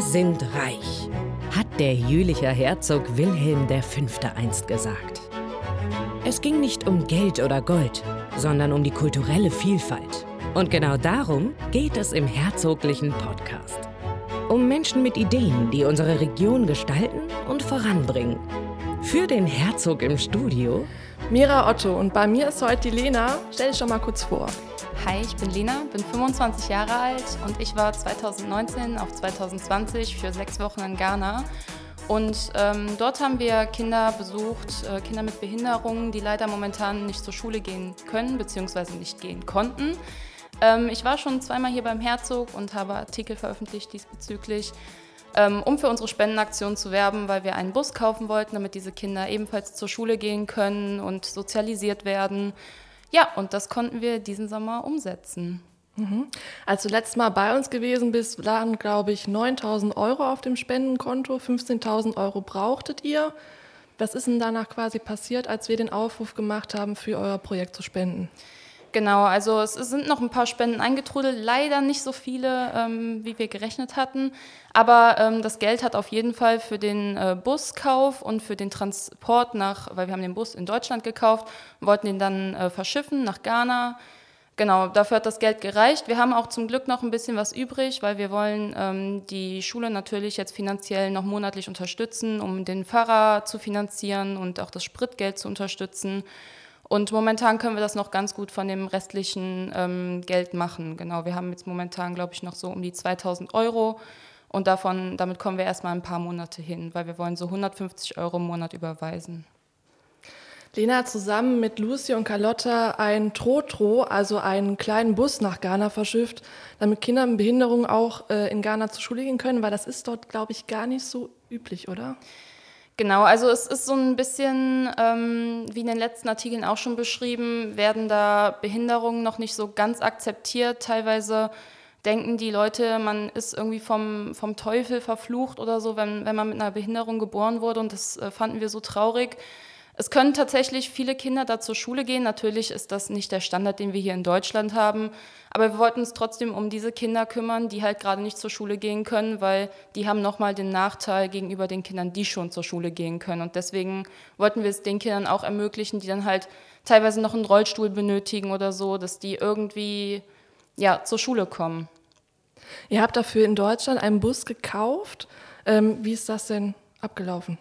Wir sind reich, hat der jülicher Herzog Wilhelm V. einst gesagt. Es ging nicht um Geld oder Gold, sondern um die kulturelle Vielfalt. Und genau darum geht es im herzoglichen Podcast. Um Menschen mit Ideen, die unsere Region gestalten und voranbringen. Für den Herzog im Studio Mira Otto und bei mir ist heute die Lena. Stell dich doch mal kurz vor. Hi, ich bin Lena, bin 25 Jahre alt und ich war 2019 auf 2020 für sechs Wochen in Ghana. Und ähm, dort haben wir Kinder besucht, äh, Kinder mit Behinderungen, die leider momentan nicht zur Schule gehen können bzw. nicht gehen konnten. Ähm, ich war schon zweimal hier beim Herzog und habe Artikel veröffentlicht diesbezüglich, ähm, um für unsere Spendenaktion zu werben, weil wir einen Bus kaufen wollten, damit diese Kinder ebenfalls zur Schule gehen können und sozialisiert werden. Ja, und das konnten wir diesen Sommer umsetzen. Mhm. Als du letztes Mal bei uns gewesen bist, lagen, glaube ich, 9000 Euro auf dem Spendenkonto. 15.000 Euro brauchtet ihr. Was ist denn danach quasi passiert, als wir den Aufruf gemacht haben, für euer Projekt zu spenden? Genau, also es sind noch ein paar Spenden eingetrudelt, leider nicht so viele, ähm, wie wir gerechnet hatten. Aber ähm, das Geld hat auf jeden Fall für den äh, Buskauf und für den Transport nach, weil wir haben den Bus in Deutschland gekauft, wollten ihn dann äh, verschiffen nach Ghana. Genau, dafür hat das Geld gereicht. Wir haben auch zum Glück noch ein bisschen was übrig, weil wir wollen ähm, die Schule natürlich jetzt finanziell noch monatlich unterstützen, um den Pfarrer zu finanzieren und auch das Spritgeld zu unterstützen. Und momentan können wir das noch ganz gut von dem restlichen ähm, Geld machen. Genau, wir haben jetzt momentan, glaube ich, noch so um die 2000 Euro. Und davon, damit kommen wir erstmal ein paar Monate hin, weil wir wollen so 150 Euro im Monat überweisen. Lena hat zusammen mit Lucy und Carlotta ein Trotro, also einen kleinen Bus nach Ghana verschifft, damit Kinder mit Behinderung auch äh, in Ghana zur Schule gehen können, weil das ist dort, glaube ich, gar nicht so üblich, oder? Genau, also es ist so ein bisschen, ähm, wie in den letzten Artikeln auch schon beschrieben, werden da Behinderungen noch nicht so ganz akzeptiert. Teilweise denken die Leute, man ist irgendwie vom, vom Teufel verflucht oder so, wenn, wenn man mit einer Behinderung geboren wurde. Und das äh, fanden wir so traurig. Es können tatsächlich viele Kinder da zur Schule gehen. Natürlich ist das nicht der Standard, den wir hier in Deutschland haben. Aber wir wollten uns trotzdem um diese Kinder kümmern, die halt gerade nicht zur Schule gehen können, weil die haben nochmal den Nachteil gegenüber den Kindern, die schon zur Schule gehen können. Und deswegen wollten wir es den Kindern auch ermöglichen, die dann halt teilweise noch einen Rollstuhl benötigen oder so, dass die irgendwie ja, zur Schule kommen. Ihr habt dafür in Deutschland einen Bus gekauft. Ähm, wie ist das denn abgelaufen?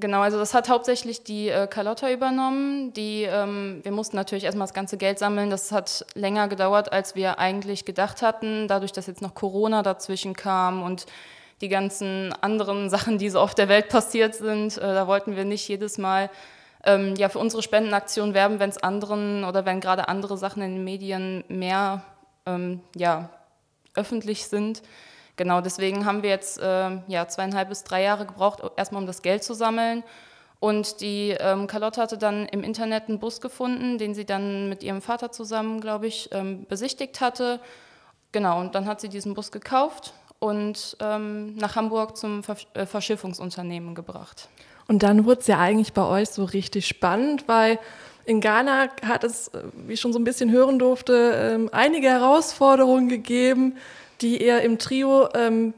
Genau, also das hat hauptsächlich die äh, Carlotta übernommen. Die, ähm, wir mussten natürlich erstmal das ganze Geld sammeln. Das hat länger gedauert, als wir eigentlich gedacht hatten. Dadurch, dass jetzt noch Corona dazwischen kam und die ganzen anderen Sachen, die so auf der Welt passiert sind, äh, da wollten wir nicht jedes Mal ähm, ja, für unsere Spendenaktion werben, wenn es anderen oder wenn gerade andere Sachen in den Medien mehr ähm, ja, öffentlich sind. Genau, deswegen haben wir jetzt äh, ja, zweieinhalb bis drei Jahre gebraucht, erstmal um das Geld zu sammeln. Und die ähm, Carlotte hatte dann im Internet einen Bus gefunden, den sie dann mit ihrem Vater zusammen, glaube ich, ähm, besichtigt hatte. Genau, und dann hat sie diesen Bus gekauft und ähm, nach Hamburg zum äh, Verschiffungsunternehmen gebracht. Und dann wurde es ja eigentlich bei euch so richtig spannend, weil in Ghana hat es, äh, wie ich schon so ein bisschen hören durfte, ähm, einige Herausforderungen gegeben die ihr im Trio ähm,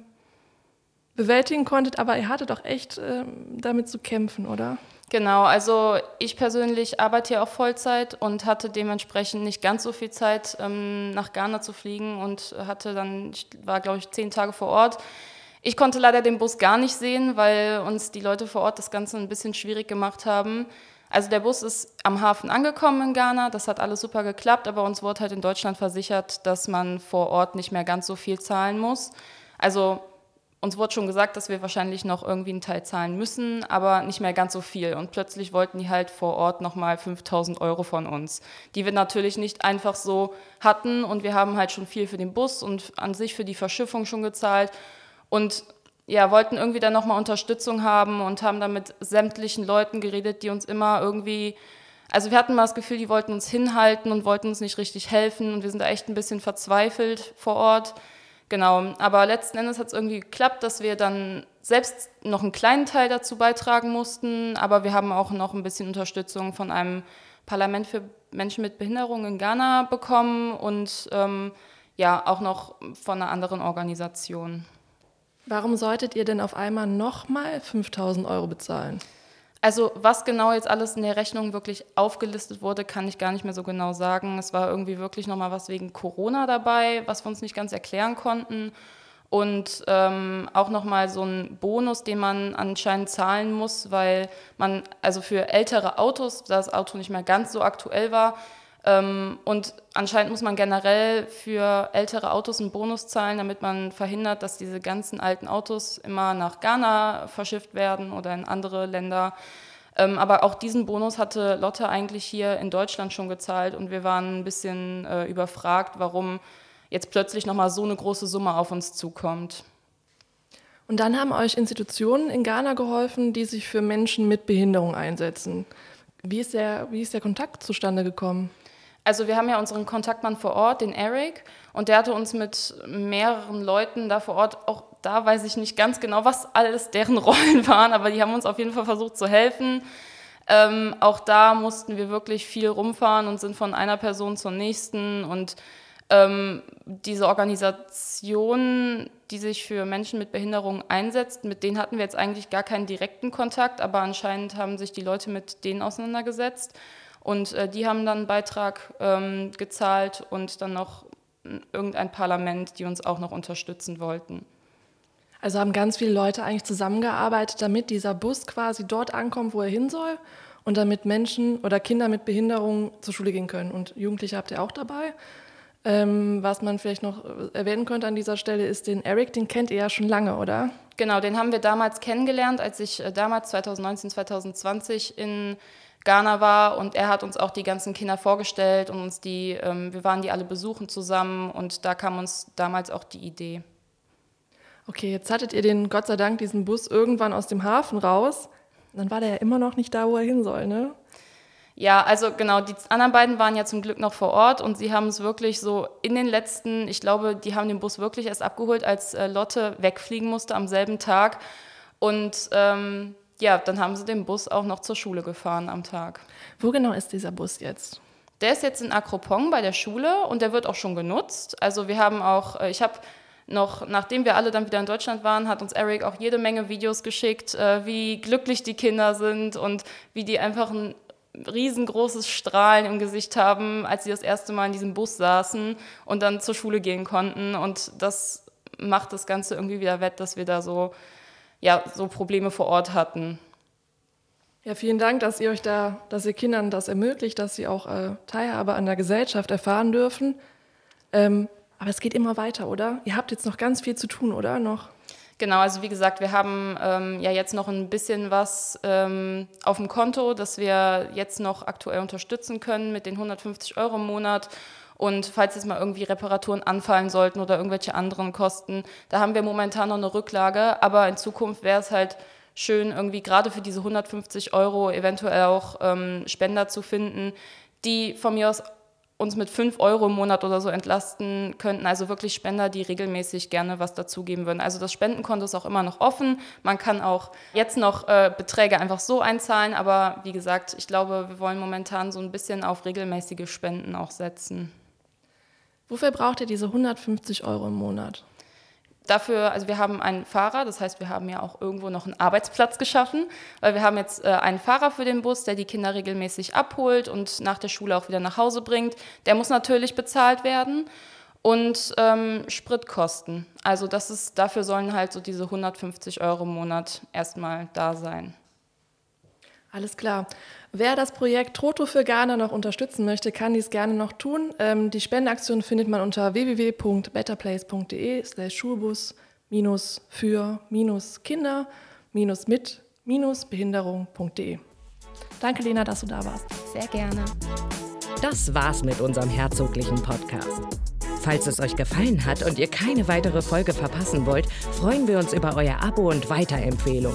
bewältigen konntet, aber ihr hattet doch echt ähm, damit zu kämpfen, oder? Genau, also ich persönlich arbeite ja auch Vollzeit und hatte dementsprechend nicht ganz so viel Zeit, ähm, nach Ghana zu fliegen und hatte dann, ich war glaube ich zehn Tage vor Ort. Ich konnte leider den Bus gar nicht sehen, weil uns die Leute vor Ort das Ganze ein bisschen schwierig gemacht haben. Also der Bus ist am Hafen angekommen in Ghana, das hat alles super geklappt, aber uns wurde halt in Deutschland versichert, dass man vor Ort nicht mehr ganz so viel zahlen muss. Also uns wurde schon gesagt, dass wir wahrscheinlich noch irgendwie einen Teil zahlen müssen, aber nicht mehr ganz so viel. Und plötzlich wollten die halt vor Ort nochmal 5000 Euro von uns, die wir natürlich nicht einfach so hatten. Und wir haben halt schon viel für den Bus und an sich für die Verschiffung schon gezahlt. Und ja, wollten irgendwie dann nochmal Unterstützung haben und haben dann mit sämtlichen Leuten geredet, die uns immer irgendwie, also wir hatten mal das Gefühl, die wollten uns hinhalten und wollten uns nicht richtig helfen und wir sind da echt ein bisschen verzweifelt vor Ort. Genau, aber letzten Endes hat es irgendwie geklappt, dass wir dann selbst noch einen kleinen Teil dazu beitragen mussten, aber wir haben auch noch ein bisschen Unterstützung von einem Parlament für Menschen mit Behinderung in Ghana bekommen und ähm, ja, auch noch von einer anderen Organisation. Warum solltet ihr denn auf einmal nochmal 5000 Euro bezahlen? Also was genau jetzt alles in der Rechnung wirklich aufgelistet wurde, kann ich gar nicht mehr so genau sagen. Es war irgendwie wirklich nochmal was wegen Corona dabei, was wir uns nicht ganz erklären konnten. Und ähm, auch nochmal so ein Bonus, den man anscheinend zahlen muss, weil man, also für ältere Autos, da das Auto nicht mehr ganz so aktuell war, und anscheinend muss man generell für ältere Autos einen Bonus zahlen, damit man verhindert, dass diese ganzen alten Autos immer nach Ghana verschifft werden oder in andere Länder. Ähm, aber auch diesen Bonus hatte Lotte eigentlich hier in Deutschland schon gezahlt und wir waren ein bisschen äh, überfragt, warum jetzt plötzlich nochmal so eine große Summe auf uns zukommt. Und dann haben euch Institutionen in Ghana geholfen, die sich für Menschen mit Behinderung einsetzen. Wie ist der, wie ist der Kontakt zustande gekommen? Also wir haben ja unseren Kontaktmann vor Ort, den Eric, und der hatte uns mit mehreren Leuten da vor Ort, auch da weiß ich nicht ganz genau, was alles deren Rollen waren, aber die haben uns auf jeden Fall versucht zu helfen. Ähm, auch da mussten wir wirklich viel rumfahren und sind von einer Person zur nächsten und ähm, diese Organisation, die sich für Menschen mit Behinderung einsetzt, mit denen hatten wir jetzt eigentlich gar keinen direkten Kontakt, aber anscheinend haben sich die Leute mit denen auseinandergesetzt. Und äh, die haben dann einen Beitrag ähm, gezahlt und dann noch irgendein Parlament, die uns auch noch unterstützen wollten. Also haben ganz viele Leute eigentlich zusammengearbeitet, damit dieser Bus quasi dort ankommt, wo er hin soll und damit Menschen oder Kinder mit Behinderung zur Schule gehen können. Und Jugendliche habt ihr auch dabei. Ähm, was man vielleicht noch erwähnen könnte an dieser Stelle ist den Eric, den kennt ihr ja schon lange, oder? Genau, den haben wir damals kennengelernt, als ich äh, damals 2019, 2020 in Ghana war und er hat uns auch die ganzen Kinder vorgestellt und uns die, ähm, wir waren die alle besuchen zusammen und da kam uns damals auch die Idee. Okay, jetzt hattet ihr den, Gott sei Dank, diesen Bus irgendwann aus dem Hafen raus. Dann war der ja immer noch nicht da, wo er hin soll, ne? Ja, also genau, die anderen beiden waren ja zum Glück noch vor Ort und sie haben es wirklich so in den letzten, ich glaube, die haben den Bus wirklich erst abgeholt, als äh, Lotte wegfliegen musste am selben Tag. Und ähm, ja, dann haben sie den Bus auch noch zur Schule gefahren am Tag. Wo genau ist dieser Bus jetzt? Der ist jetzt in Akropong bei der Schule und der wird auch schon genutzt. Also wir haben auch, äh, ich habe noch, nachdem wir alle dann wieder in Deutschland waren, hat uns Eric auch jede Menge Videos geschickt, äh, wie glücklich die Kinder sind und wie die einfach ein riesengroßes Strahlen im Gesicht haben, als sie das erste Mal in diesem Bus saßen und dann zur Schule gehen konnten. Und das macht das Ganze irgendwie wieder wett, dass wir da so ja, so Probleme vor Ort hatten. Ja, vielen Dank, dass ihr euch da, dass ihr Kindern das ermöglicht, dass sie auch äh, Teilhabe an der Gesellschaft erfahren dürfen. Ähm, aber es geht immer weiter, oder? Ihr habt jetzt noch ganz viel zu tun, oder? Noch? Genau, also wie gesagt, wir haben ähm, ja jetzt noch ein bisschen was ähm, auf dem Konto, das wir jetzt noch aktuell unterstützen können mit den 150 Euro im Monat. Und falls jetzt mal irgendwie Reparaturen anfallen sollten oder irgendwelche anderen Kosten, da haben wir momentan noch eine Rücklage. Aber in Zukunft wäre es halt schön, irgendwie gerade für diese 150 Euro eventuell auch ähm, Spender zu finden, die von mir aus uns mit 5 Euro im Monat oder so entlasten könnten. Also wirklich Spender, die regelmäßig gerne was dazugeben würden. Also das Spendenkonto ist auch immer noch offen. Man kann auch jetzt noch äh, Beträge einfach so einzahlen. Aber wie gesagt, ich glaube, wir wollen momentan so ein bisschen auf regelmäßige Spenden auch setzen. Wofür braucht ihr diese 150 Euro im Monat? Dafür, also wir haben einen Fahrer, das heißt, wir haben ja auch irgendwo noch einen Arbeitsplatz geschaffen, weil wir haben jetzt äh, einen Fahrer für den Bus, der die Kinder regelmäßig abholt und nach der Schule auch wieder nach Hause bringt. Der muss natürlich bezahlt werden und ähm, Spritkosten. Also das ist, dafür sollen halt so diese 150 Euro im Monat erstmal da sein. Alles klar. Wer das Projekt Troto für Ghana noch unterstützen möchte, kann dies gerne noch tun. Ähm, die Spendenaktion findet man unter www.betterplace.de slash Schulbus minus für minus Kinder minus mit minus Behinderung.de. Danke, Lena, dass du da warst. Sehr gerne. Das war's mit unserem herzoglichen Podcast. Falls es euch gefallen hat und ihr keine weitere Folge verpassen wollt, freuen wir uns über euer Abo und Weiterempfehlung.